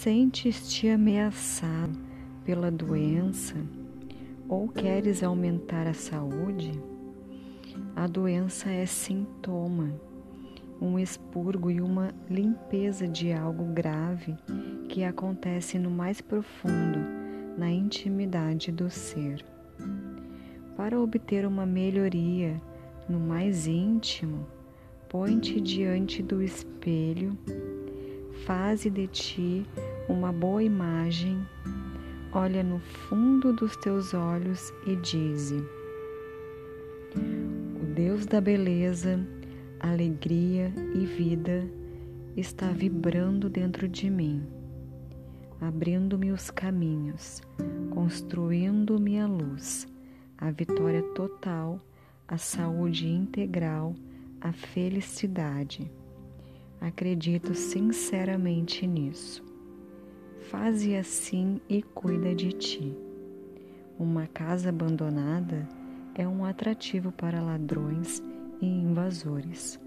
Sentes-te ameaçado pela doença ou queres aumentar a saúde? A doença é sintoma, um expurgo e uma limpeza de algo grave que acontece no mais profundo, na intimidade do ser. Para obter uma melhoria no mais íntimo, põe-te diante do espelho, faze de ti uma boa imagem, olha no fundo dos teus olhos e dize: O Deus da beleza, alegria e vida está vibrando dentro de mim, abrindo-me os caminhos, construindo-me a luz, a vitória total, a saúde integral a felicidade. Acredito sinceramente nisso. Faze assim e cuida de ti. Uma casa abandonada é um atrativo para ladrões e invasores.